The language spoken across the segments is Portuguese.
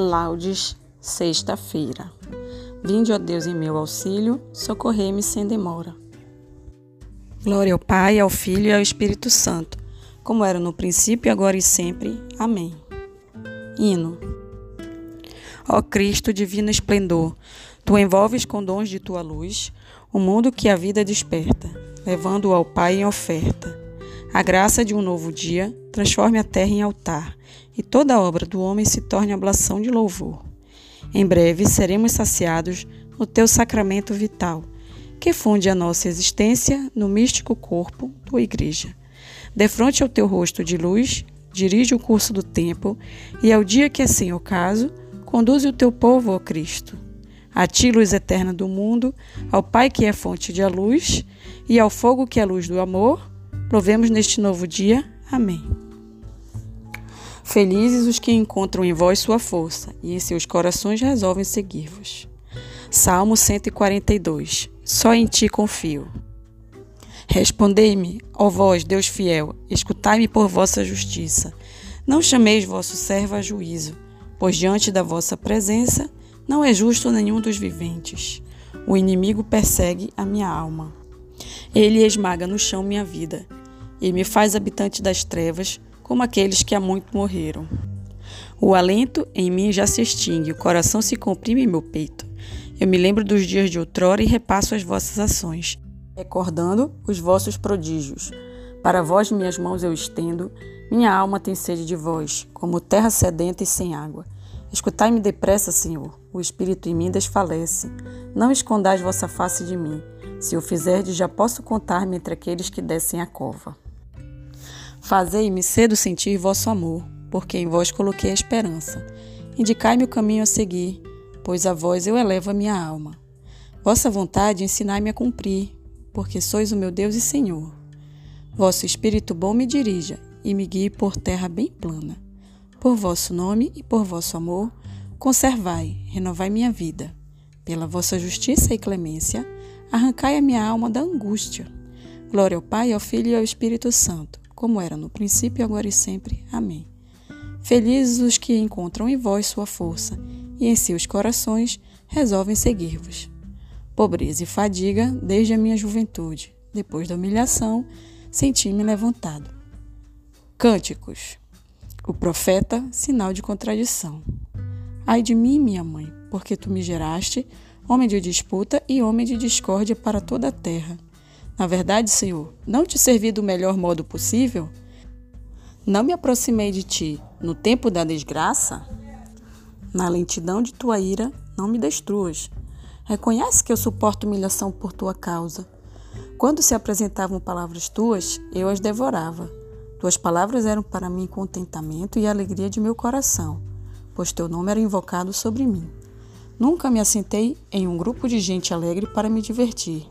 Laudes, sexta-feira. Vinde, ó Deus, em meu auxílio, socorrei-me sem demora. Glória ao Pai, ao Filho e ao Espírito Santo, como era no princípio, agora e sempre. Amém. Hino. Ó Cristo, divino esplendor, tu envolves com dons de tua luz o mundo que a vida desperta, levando-o ao Pai em oferta. A graça de um novo dia transforme a terra em altar e toda a obra do homem se torne ablação de louvor. Em breve seremos saciados no teu sacramento vital, que funde a nossa existência no místico corpo, tua igreja. Defronte ao teu rosto de luz, dirige o curso do tempo, e ao dia que assim o caso, conduze o teu povo ao Cristo. A ti, luz eterna do mundo, ao Pai que é fonte de a luz, e ao fogo que é luz do amor, provemos neste novo dia. Amém. Felizes os que encontram em vós sua força e em seus corações resolvem seguir-vos. Salmo 142 Só em ti confio. Respondei-me, ó vós, Deus fiel, escutai-me por vossa justiça. Não chameis vosso servo a juízo, pois diante da vossa presença não é justo nenhum dos viventes. O inimigo persegue a minha alma. Ele esmaga no chão minha vida e me faz habitante das trevas como aqueles que há muito morreram. O alento em mim já se extingue, o coração se comprime em meu peito. Eu me lembro dos dias de outrora e repasso as vossas ações, recordando os vossos prodígios. Para vós minhas mãos eu estendo, minha alma tem sede de vós, como terra sedenta e sem água. Escutai-me depressa, Senhor, o espírito em mim desfalece. Não escondais vossa face de mim. Se o fizerdes, já posso contar-me entre aqueles que descem a cova. Fazei-me cedo sentir vosso amor, porque em vós coloquei a esperança. Indicai-me o caminho a seguir, pois a vós eu elevo a minha alma. Vossa vontade ensinai-me a cumprir, porque sois o meu Deus e Senhor. Vosso Espírito bom me dirija e me guie por terra bem plana. Por vosso nome e por vosso amor, conservai, renovai minha vida. Pela vossa justiça e clemência, arrancai a minha alma da angústia. Glória ao Pai, ao Filho e ao Espírito Santo como era no princípio, agora e sempre. Amém. Felizes os que encontram em vós sua força e em seus corações resolvem seguir-vos. Pobreza e fadiga desde a minha juventude, depois da humilhação, senti-me levantado. Cânticos. O profeta, sinal de contradição. Ai de mim, minha mãe, porque tu me geraste, homem de disputa e homem de discórdia para toda a terra. Na verdade, Senhor, não te servi do melhor modo possível? Não me aproximei de ti no tempo da desgraça? Na lentidão de tua ira, não me destruas. Reconhece que eu suporto humilhação por tua causa. Quando se apresentavam palavras tuas, eu as devorava. Tuas palavras eram para mim contentamento e alegria de meu coração, pois teu nome era invocado sobre mim. Nunca me assentei em um grupo de gente alegre para me divertir.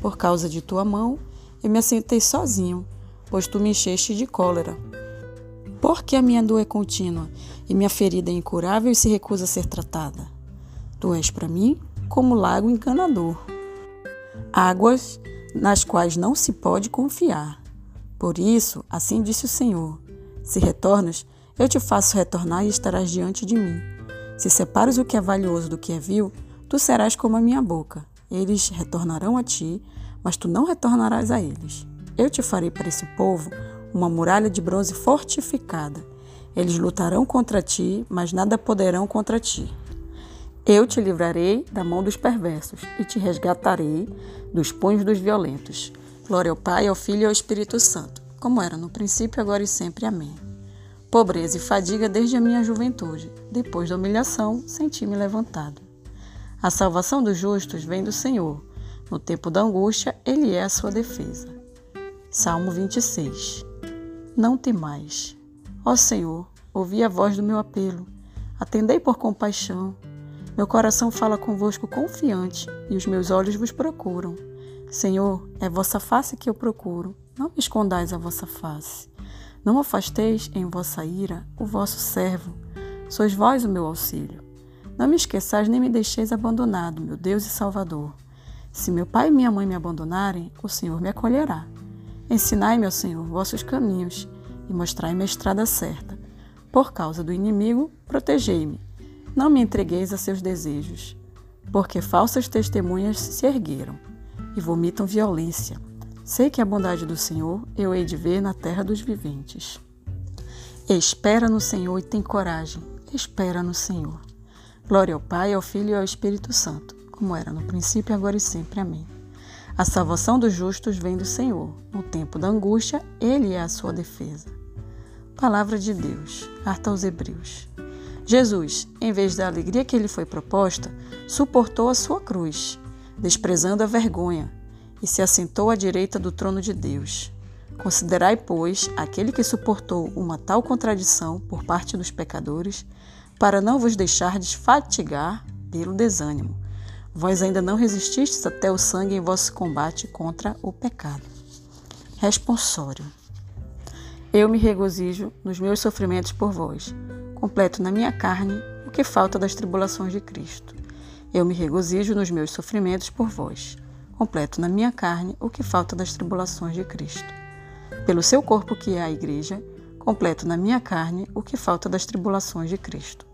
Por causa de tua mão, eu me assentei sozinho, pois tu me encheste de cólera. Porque a minha dor é contínua e minha ferida é incurável e se recusa a ser tratada. Tu és para mim como lago encanador, águas nas quais não se pode confiar. Por isso, assim disse o Senhor: Se retornas, eu te faço retornar e estarás diante de mim. Se separas o que é valioso do que é vil, tu serás como a minha boca. Eles retornarão a ti, mas tu não retornarás a eles. Eu te farei para esse povo uma muralha de bronze fortificada. Eles lutarão contra ti, mas nada poderão contra ti. Eu te livrarei da mão dos perversos e te resgatarei dos punhos dos violentos. Glória ao Pai, ao Filho e ao Espírito Santo, como era no princípio, agora e sempre. Amém. Pobreza e fadiga desde a minha juventude. Depois da humilhação, senti-me levantado. A salvação dos justos vem do Senhor. No tempo da angústia, Ele é a sua defesa. Salmo 26 Não temais. Ó Senhor, ouvi a voz do meu apelo. Atendei por compaixão. Meu coração fala convosco confiante e os meus olhos vos procuram. Senhor, é vossa face que eu procuro. Não me escondais a vossa face. Não afasteis em vossa ira o vosso servo. Sois vós o meu auxílio. Não me esqueçais nem me deixeis abandonado, meu Deus e Salvador. Se meu pai e minha mãe me abandonarem, o Senhor me acolherá. Ensinai-me, ó Senhor, vossos caminhos e mostrai-me a estrada certa. Por causa do inimigo, protegei-me. não me entregueis a seus desejos, porque falsas testemunhas se ergueram e vomitam violência. Sei que a bondade do Senhor eu hei de ver na terra dos viventes. Espera no Senhor e tem coragem. Espera no Senhor. Glória ao Pai, ao Filho e ao Espírito Santo, como era no princípio, agora e sempre. Amém. A salvação dos justos vem do Senhor. No tempo da angústia, Ele é a sua defesa. Palavra de Deus. Carta aos Hebreus. Jesus, em vez da alegria que lhe foi proposta, suportou a sua cruz, desprezando a vergonha, e se assentou à direita do trono de Deus. Considerai, pois, aquele que suportou uma tal contradição por parte dos pecadores, para não vos deixardes fatigar pelo desânimo. Vós ainda não resististes até o sangue em vosso combate contra o pecado. Responsório. Eu me regozijo nos meus sofrimentos por vós, completo na minha carne o que falta das tribulações de Cristo. Eu me regozijo nos meus sofrimentos por vós, completo na minha carne o que falta das tribulações de Cristo pelo seu corpo que é a Igreja, completo na minha carne o que falta das tribulações de Cristo.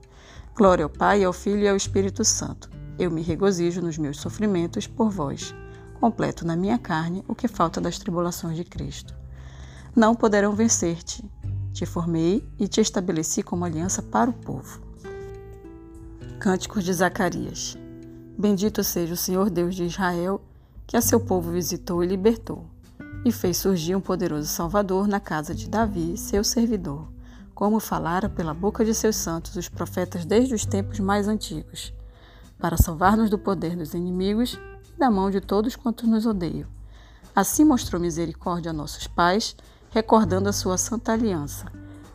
Glória ao Pai, ao Filho e ao Espírito Santo. Eu me regozijo nos meus sofrimentos por vós, completo na minha carne o que falta das tribulações de Cristo. Não poderão vencer-te. Te formei e te estabeleci como aliança para o povo. Cânticos de Zacarias. Bendito seja o Senhor Deus de Israel, que a seu povo visitou e libertou e fez surgir um poderoso Salvador na casa de Davi, seu servidor, como falara pela boca de seus santos os profetas desde os tempos mais antigos, para salvar-nos do poder dos inimigos e da mão de todos quantos nos odeiam. Assim mostrou misericórdia a nossos pais, recordando a sua santa aliança,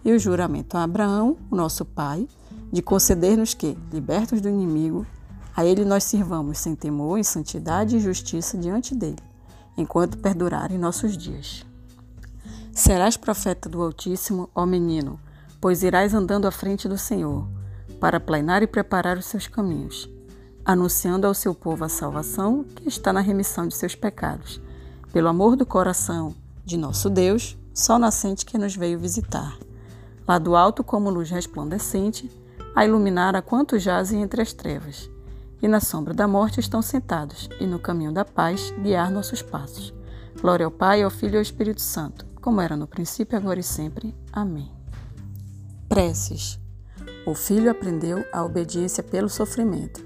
e o juramento a Abraão, nosso pai, de conceder-nos que, libertos do inimigo, a ele nós sirvamos sem temor, em santidade e justiça diante dele enquanto perdurarem nossos dias. Serás profeta do Altíssimo, ó menino, pois irás andando à frente do Senhor, para planear e preparar os seus caminhos, anunciando ao seu povo a salvação que está na remissão de seus pecados, pelo amor do coração de nosso Deus, sol nascente que nos veio visitar. Lá do alto, como luz resplandecente, a iluminar a quantos jazem entre as trevas e na sombra da morte estão sentados, e no caminho da paz guiar nossos passos. Glória ao Pai, ao Filho e ao Espírito Santo, como era no princípio, agora e sempre. Amém. Preces. O Filho aprendeu a obediência pelo sofrimento.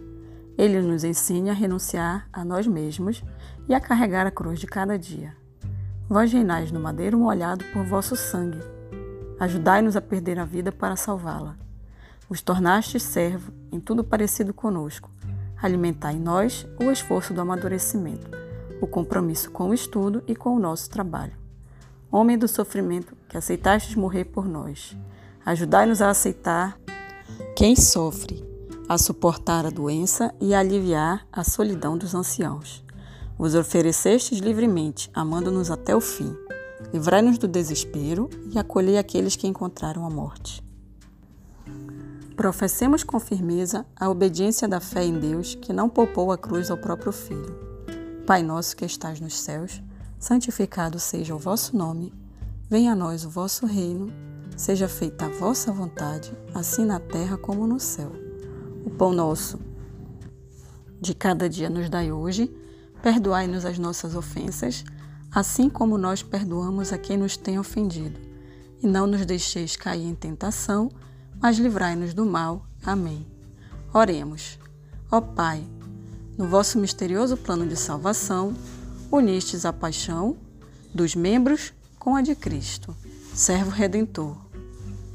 Ele nos ensina a renunciar a nós mesmos e a carregar a cruz de cada dia. Vós reinais no madeiro molhado por vosso sangue. Ajudai-nos a perder a vida para salvá-la. Os tornastes servo em tudo parecido conosco, alimentar em nós o esforço do amadurecimento, o compromisso com o estudo e com o nosso trabalho. Homem do sofrimento, que aceitastes morrer por nós, ajudai-nos a aceitar quem sofre, a suportar a doença e a aliviar a solidão dos anciãos. Vos oferecestes livremente, amando-nos até o fim. Livrai-nos do desespero e acolhei aqueles que encontraram a morte. Professemos com firmeza a obediência da fé em Deus, que não poupou a cruz ao próprio Filho. Pai nosso que estás nos céus, santificado seja o vosso nome. Venha a nós o vosso reino. Seja feita a vossa vontade, assim na terra como no céu. O pão nosso de cada dia nos dai hoje. Perdoai-nos as nossas ofensas, assim como nós perdoamos a quem nos tem ofendido. E não nos deixeis cair em tentação, mas livrai-nos do mal. Amém. Oremos. Ó Pai, no vosso misterioso plano de salvação, unistes a paixão dos membros com a de Cristo, servo redentor.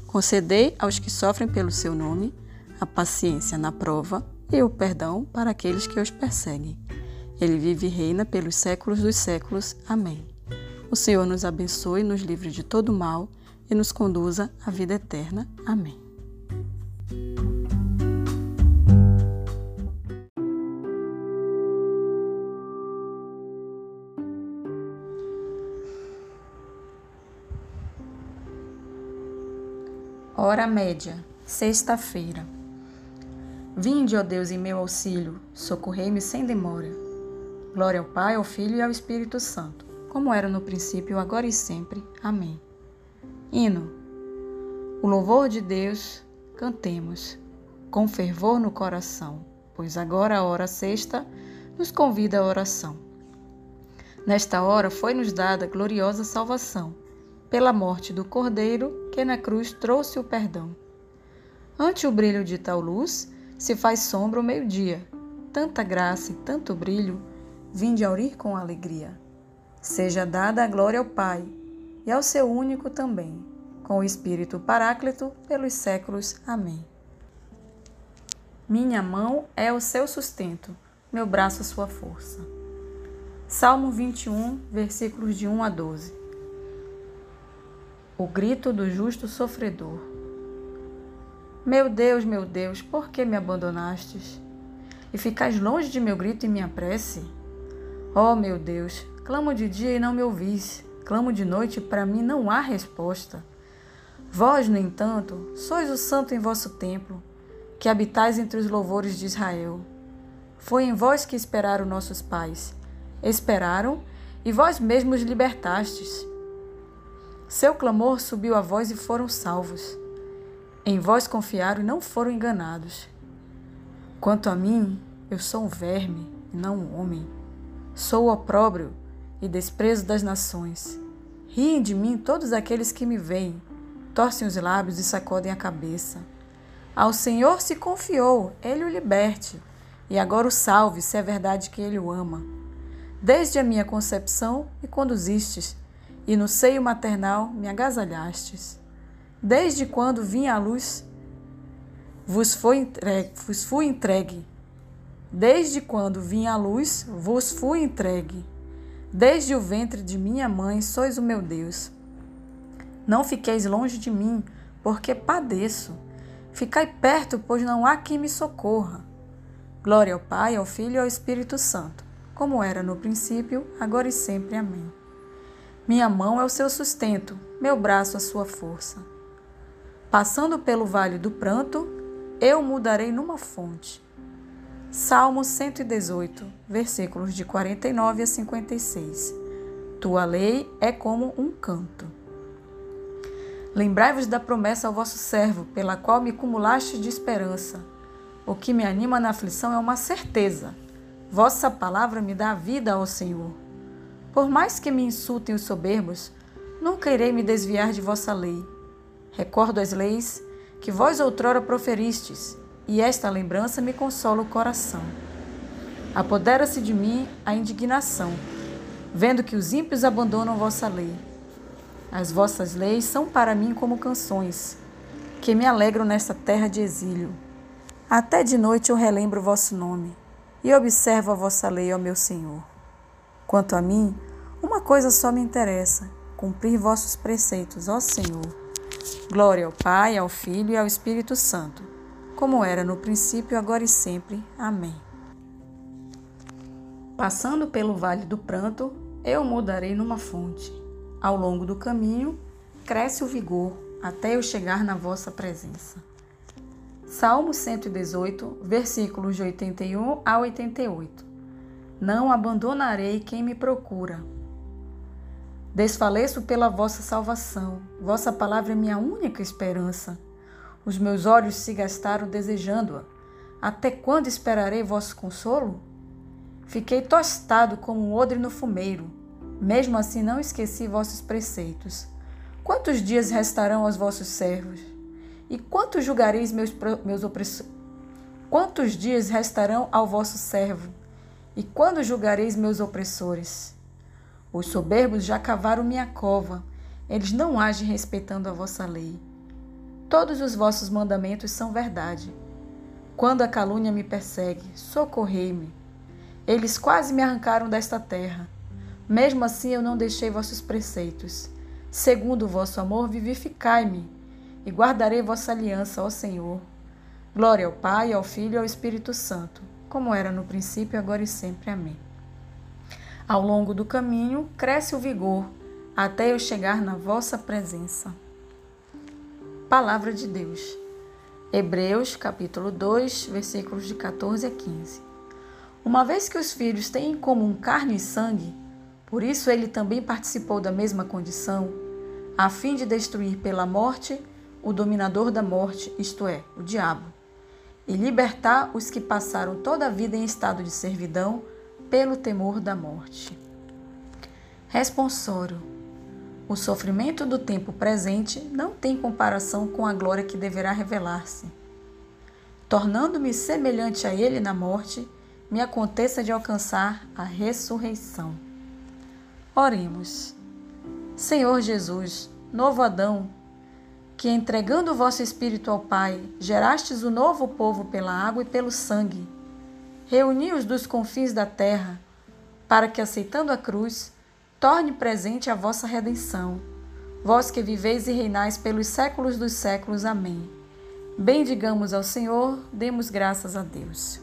Concedei aos que sofrem pelo seu nome a paciência na prova e o perdão para aqueles que os perseguem. Ele vive e reina pelos séculos dos séculos. Amém. O Senhor nos abençoe, nos livre de todo mal e nos conduza à vida eterna. Amém. Hora média, sexta-feira. Vinde, ó Deus, em meu auxílio, socorrei-me sem demora. Glória ao Pai, ao Filho e ao Espírito Santo, como era no princípio, agora e sempre. Amém. Hino. O louvor de Deus, cantemos. com fervor no coração, pois agora a hora sexta nos convida à oração. Nesta hora foi-nos dada gloriosa salvação, pela morte do Cordeiro que na cruz trouxe o perdão. Ante o brilho de tal luz, se faz sombra o meio-dia. Tanta graça e tanto brilho, vinde aurir com alegria. Seja dada a glória ao Pai e ao seu único também, com o Espírito Paráclito pelos séculos. Amém. Minha mão é o seu sustento, meu braço a sua força. Salmo 21, versículos de 1 a 12. O grito do justo sofredor. Meu Deus, meu Deus, por que me abandonastes? E ficais longe de meu grito e minha prece? Oh, meu Deus, clamo de dia e não me ouvis, clamo de noite e para mim não há resposta. Vós, no entanto, sois o santo em vosso templo, que habitais entre os louvores de Israel. Foi em vós que esperaram nossos pais. Esperaram e vós mesmos libertastes. Seu clamor subiu a vós e foram salvos. Em vós confiaram e não foram enganados. Quanto a mim, eu sou um verme e não um homem. Sou o opróbrio e desprezo das nações. Riem de mim todos aqueles que me veem, torcem os lábios e sacodem a cabeça. Ao Senhor se confiou, ele o liberte, e agora o salve, se é verdade que ele o ama. Desde a minha concepção me conduzistes, e no seio maternal me agasalhastes. Desde quando vim à luz, vos, entregue, vos fui entregue. Desde quando vim à luz, vos fui entregue. Desde o ventre de minha mãe sois o meu Deus. Não fiqueis longe de mim, porque padeço. Ficai perto, pois não há quem me socorra. Glória ao Pai, ao Filho e ao Espírito Santo, como era no princípio, agora e sempre. Amém. Minha mão é o seu sustento, meu braço a sua força. Passando pelo vale do pranto, eu mudarei numa fonte. Salmo 118, versículos de 49 a 56. Tua lei é como um canto. Lembrai-vos da promessa ao vosso servo, pela qual me cumulaste de esperança. O que me anima na aflição é uma certeza. Vossa palavra me dá vida, ó Senhor. Por mais que me insultem os soberbos, nunca irei me desviar de vossa lei. Recordo as leis que vós outrora proferistes e esta lembrança me consola o coração. Apodera-se de mim a indignação, vendo que os ímpios abandonam vossa lei. As vossas leis são para mim como canções, que me alegram nesta terra de exílio. Até de noite eu relembro vosso nome e observo a vossa lei, ó meu Senhor. Quanto a mim, uma coisa só me interessa: cumprir vossos preceitos, ó Senhor. Glória ao Pai, ao Filho e ao Espírito Santo como era no princípio, agora e sempre. Amém. Passando pelo vale do pranto, eu mudarei numa fonte. Ao longo do caminho, cresce o vigor, até eu chegar na vossa presença. Salmo 118, versículos de 81 a 88. Não abandonarei quem me procura. Desfaleço pela vossa salvação, vossa palavra é minha única esperança. Os meus olhos se gastaram desejando-a. Até quando esperarei vosso consolo? Fiquei tostado como um odre no fumeiro. Mesmo assim não esqueci vossos preceitos. Quantos dias restarão aos vossos servos? E quantos julgareis meus, meus opressores? Quantos dias restarão ao vosso servo? E quando julgareis meus opressores? Os soberbos já cavaram minha cova, eles não agem respeitando a vossa lei. Todos os vossos mandamentos são verdade. Quando a calúnia me persegue, socorrei-me. Eles quase me arrancaram desta terra. Mesmo assim eu não deixei vossos preceitos. Segundo o vosso amor, vivificai-me, e guardarei vossa aliança, ó Senhor. Glória ao Pai, ao Filho e ao Espírito Santo, como era no princípio, agora e sempre. Amém. Ao longo do caminho, cresce o vigor, até eu chegar na vossa presença. Palavra de Deus. Hebreus, capítulo 2, versículos de 14 a 15. Uma vez que os filhos têm em comum carne e sangue, por isso ele também participou da mesma condição, a fim de destruir pela morte o dominador da morte, isto é, o diabo, e libertar os que passaram toda a vida em estado de servidão pelo temor da morte. Responsório. O sofrimento do tempo presente não tem comparação com a glória que deverá revelar-se. Tornando-me semelhante a ele na morte, me aconteça de alcançar a ressurreição. Oremos. Senhor Jesus, novo Adão, que entregando o vosso Espírito ao Pai, gerastes o novo povo pela água e pelo sangue, reuni-os dos confins da terra, para que, aceitando a cruz, torne presente a vossa redenção. Vós que viveis e reinais pelos séculos dos séculos. Amém. Bendigamos ao Senhor, demos graças a Deus.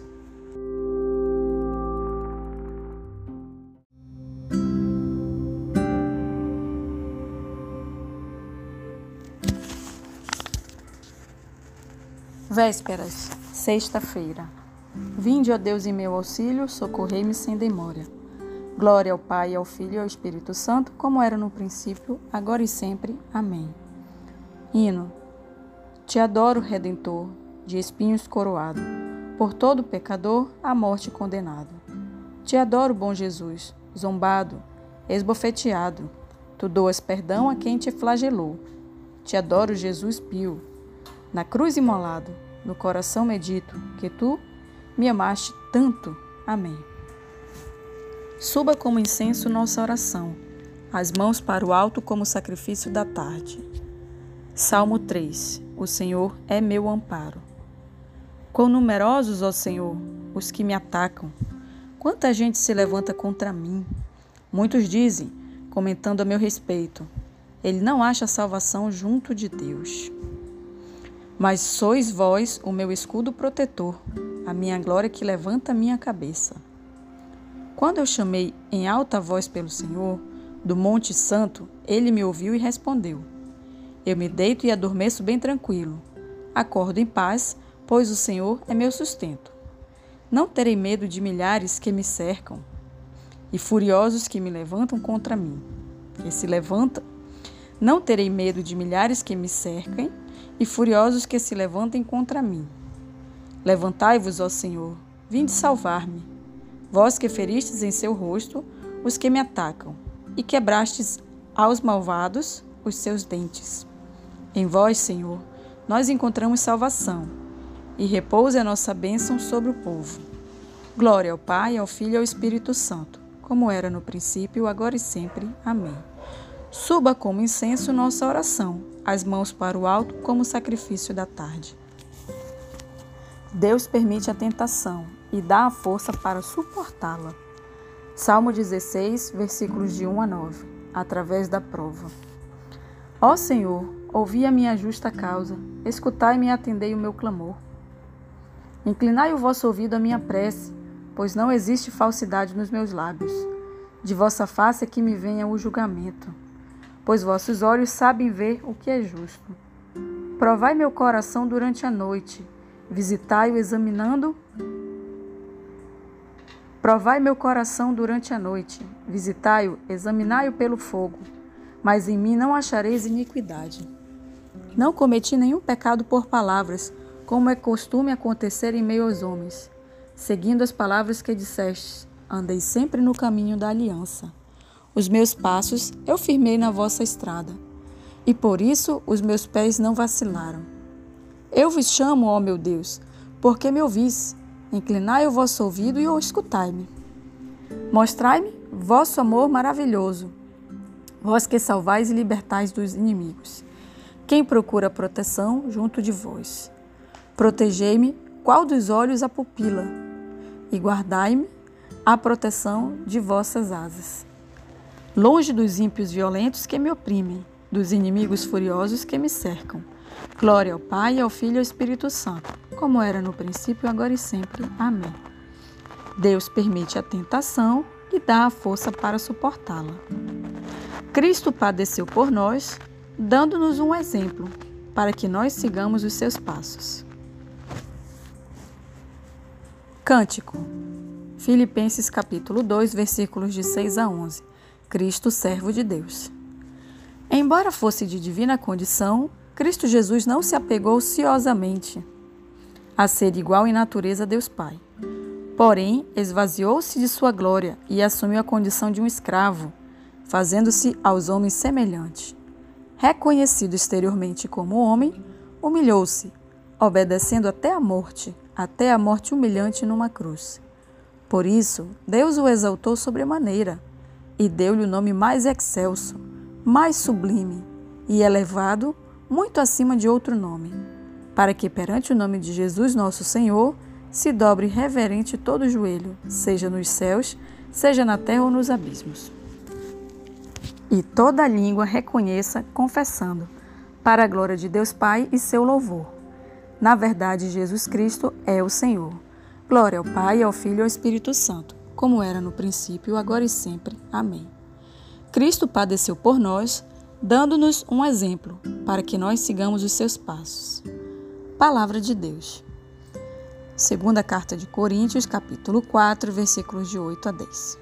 Vésperas, sexta-feira. Vinde, ó Deus, em meu auxílio, socorrei-me sem demora. Glória ao Pai, ao Filho e ao Espírito Santo, como era no princípio, agora e sempre. Amém. Hino. Te adoro, Redentor, de espinhos coroado, por todo pecador à morte condenado. Te adoro, bom Jesus, zombado, esbofeteado, tu doas perdão a quem te flagelou. Te adoro, Jesus pio, na cruz imolado, no coração medito, que tu me amaste tanto. Amém. Suba como incenso nossa oração, as mãos para o alto como sacrifício da tarde. Salmo 3 O Senhor é meu amparo. Quão numerosos, ó Senhor, os que me atacam. Quanta gente se levanta contra mim. Muitos dizem, comentando a meu respeito, ele não acha salvação junto de Deus. Mas sois vós o meu escudo protetor, a minha glória que levanta minha cabeça. Quando eu chamei em alta voz pelo Senhor, do Monte Santo, ele me ouviu e respondeu. Eu me deito e adormeço bem tranquilo. Acordo em paz, pois o Senhor é meu sustento. Não terei medo de milhares que me cercam e furiosos que me levantam contra mim. Que se levantam. Não terei medo de milhares que me cercam e furiosos que se levantem contra mim. Levantai-vos, ó Senhor, vinde salvar-me. Vós que feristes em seu rosto os que me atacam, e quebrastes aos malvados os seus dentes. Em vós, Senhor, nós encontramos salvação, e repousa a nossa bênção sobre o povo. Glória ao Pai, ao Filho e ao Espírito Santo, como era no princípio, agora e sempre. Amém. Suba como incenso nossa oração, as mãos para o alto como sacrifício da tarde. Deus permite a tentação e dá a força para suportá-la. Salmo 16, versículos de 1 a 9. Através da prova. Ó Senhor, ouvi a minha justa causa, escutai-me e atendei o meu clamor. Inclinai o vosso ouvido à minha prece, pois não existe falsidade nos meus lábios. De vossa face é que me venha o julgamento pois vossos olhos sabem ver o que é justo. Provai meu coração durante a noite, visitai-o examinando. Provai meu coração durante a noite, visitai-o, examinai-o pelo fogo, mas em mim não achareis iniquidade. Não cometi nenhum pecado por palavras, como é costume acontecer em meio aos homens. Seguindo as palavras que disseste, andei sempre no caminho da aliança. Os meus passos eu firmei na vossa estrada, e por isso os meus pés não vacilaram. Eu vos chamo, ó meu Deus, porque me ouvis. Inclinai o vosso ouvido e escutai-me. Mostrai-me vosso amor maravilhoso, vós que salvais e libertais dos inimigos. Quem procura proteção junto de vós. Protegei-me, qual dos olhos a pupila, e guardai-me a proteção de vossas asas longe dos ímpios violentos que me oprimem, dos inimigos furiosos que me cercam. Glória ao Pai, ao Filho e ao Espírito Santo, como era no princípio, agora e sempre. Amém. Deus permite a tentação e dá a força para suportá-la. Cristo padeceu por nós, dando-nos um exemplo para que nós sigamos os seus passos. Cântico. Filipenses capítulo 2, versículos de 6 a 11. Cristo, servo de Deus. Embora fosse de divina condição, Cristo Jesus não se apegou ciosamente a ser igual em natureza a Deus Pai. Porém, esvaziou-se de sua glória e assumiu a condição de um escravo, fazendo-se aos homens semelhante. Reconhecido exteriormente como homem, humilhou-se, obedecendo até a morte, até a morte humilhante numa cruz. Por isso, Deus o exaltou sobremaneira e deu-lhe o nome mais excelso, mais sublime e elevado, muito acima de outro nome, para que perante o nome de Jesus nosso Senhor se dobre reverente todo o joelho, seja nos céus, seja na terra ou nos abismos. E toda língua reconheça, confessando, para a glória de Deus Pai e seu louvor. Na verdade, Jesus Cristo é o Senhor. Glória ao Pai, ao Filho e ao Espírito Santo, como era no princípio, agora e sempre. Amém. Cristo padeceu por nós, dando-nos um exemplo, para que nós sigamos os seus passos. Palavra de Deus. Segunda carta de Coríntios, capítulo 4, versículos de 8 a 10.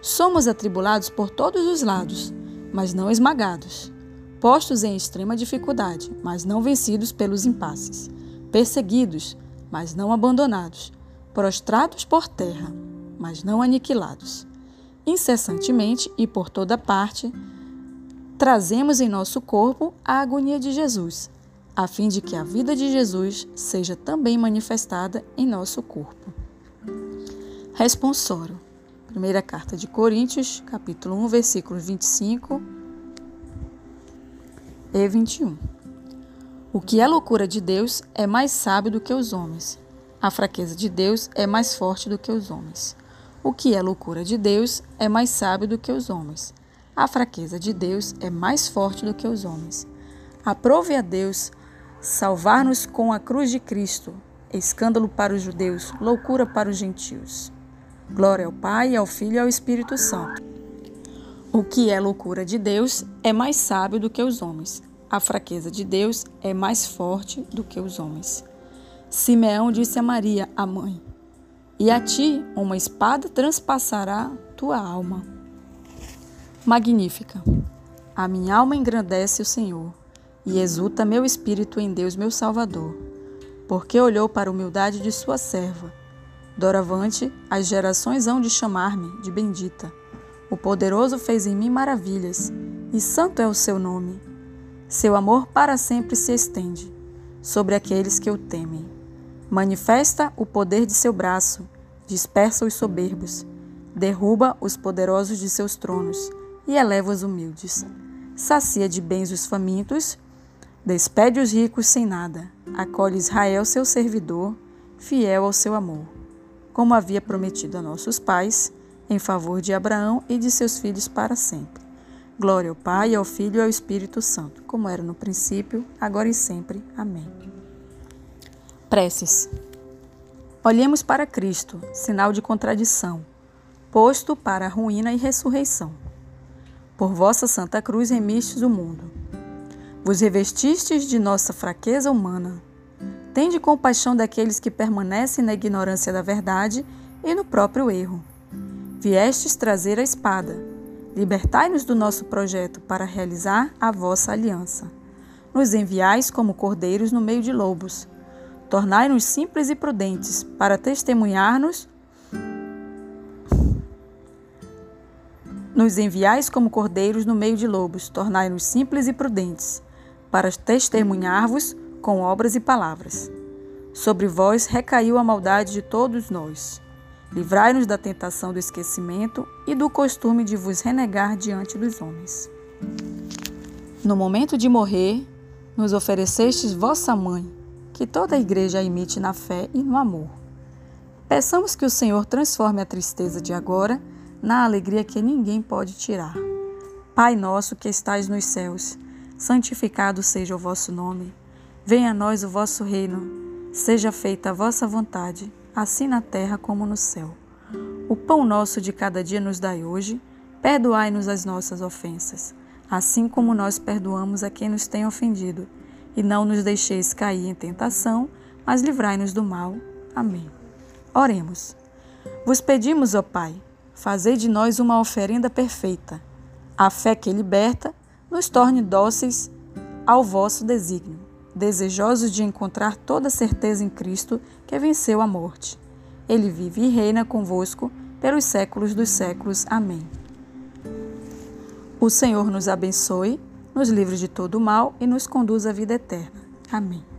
Somos atribulados por todos os lados, mas não esmagados, postos em extrema dificuldade, mas não vencidos pelos impasses, perseguidos, mas não abandonados, prostrados por terra, mas não aniquilados. Incessantemente e por toda parte, trazemos em nosso corpo a agonia de Jesus, a fim de que a vida de Jesus seja também manifestada em nosso corpo. Responsório. Primeira carta de Coríntios, capítulo 1, versículos 25 e 21. O que é loucura de Deus é mais sábio do que os homens. A fraqueza de Deus é mais forte do que os homens. O que é loucura de Deus é mais sábio do que os homens. A fraqueza de Deus é mais forte do que os homens. Aprove a Deus salvar-nos com a cruz de Cristo, escândalo para os judeus, loucura para os gentios. Glória ao Pai, ao Filho e ao Espírito Santo. O que é loucura de Deus é mais sábio do que os homens. A fraqueza de Deus é mais forte do que os homens. Simeão disse a Maria, a mãe: E a ti uma espada transpassará tua alma. Magnífica. A minha alma engrandece o Senhor e exulta meu espírito em Deus, meu Salvador, porque olhou para a humildade de sua serva. Doravante, as gerações hão de chamar-me de bendita. O poderoso fez em mim maravilhas, e santo é o seu nome. Seu amor para sempre se estende sobre aqueles que o temem. Manifesta o poder de seu braço, dispersa os soberbos, derruba os poderosos de seus tronos e eleva os humildes. Sacia de bens os famintos Despede os ricos sem nada, acolhe Israel, seu servidor, fiel ao seu amor, como havia prometido a nossos pais, em favor de Abraão e de seus filhos para sempre. Glória ao Pai, ao Filho e ao Espírito Santo, como era no princípio, agora e sempre. Amém. Preces. Olhemos para Cristo, sinal de contradição, posto para a ruína e ressurreição. Por vossa Santa Cruz remistes o mundo vos revestistes de nossa fraqueza humana. Tende compaixão daqueles que permanecem na ignorância da verdade e no próprio erro. Viestes trazer a espada. Libertai-nos do nosso projeto para realizar a vossa aliança. Nos enviais como cordeiros no meio de lobos. Tornai-nos simples e prudentes para testemunhar-nos. Nos enviais como cordeiros no meio de lobos. Tornai-nos simples e prudentes para testemunhar-vos com obras e palavras. Sobre vós recaiu a maldade de todos nós. Livrai-nos da tentação do esquecimento e do costume de vos renegar diante dos homens. No momento de morrer, nos oferecestes vossa mãe, que toda a igreja imite na fé e no amor. Peçamos que o Senhor transforme a tristeza de agora na alegria que ninguém pode tirar. Pai nosso que estais nos céus, santificado seja o vosso nome. Venha a nós o vosso reino. Seja feita a vossa vontade, assim na terra como no céu. O pão nosso de cada dia nos dai hoje. Perdoai-nos as nossas ofensas, assim como nós perdoamos a quem nos tem ofendido. E não nos deixeis cair em tentação, mas livrai-nos do mal. Amém. Oremos. Vos pedimos, ó Pai, fazei de nós uma oferenda perfeita, a fé que liberta nos torne dóceis ao vosso desígnio. desejosos de encontrar toda certeza em Cristo que venceu a morte. Ele vive e reina convosco pelos séculos dos séculos. Amém. O Senhor nos abençoe, nos livre de todo mal e nos conduz à vida eterna. Amém.